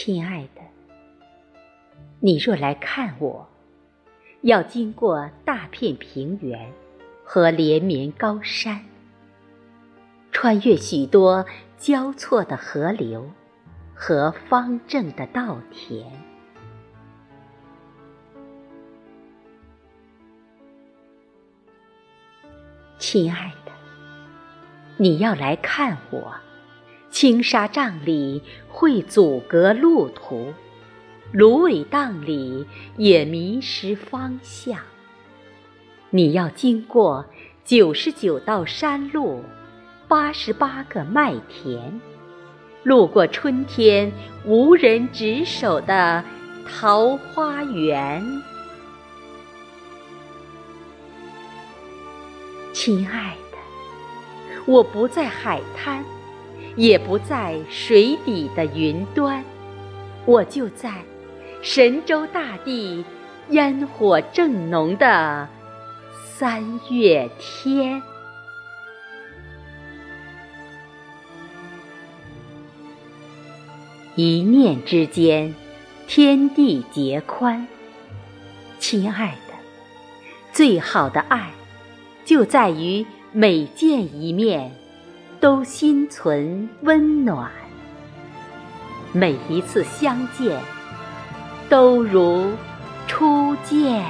亲爱的，你若来看我，要经过大片平原和连绵高山，穿越许多交错的河流和方正的稻田。亲爱的，你要来看我，青纱帐里会阻隔路途，芦苇荡里也迷失方向。你要经过九十九道山路，八十八个麦田，路过春天无人值守的桃花源。亲爱的，我不在海滩，也不在水底的云端，我就在神州大地烟火正浓的三月天。一念之间，天地皆宽。亲爱的，最好的爱。就在于每见一面，都心存温暖；每一次相见，都如初见。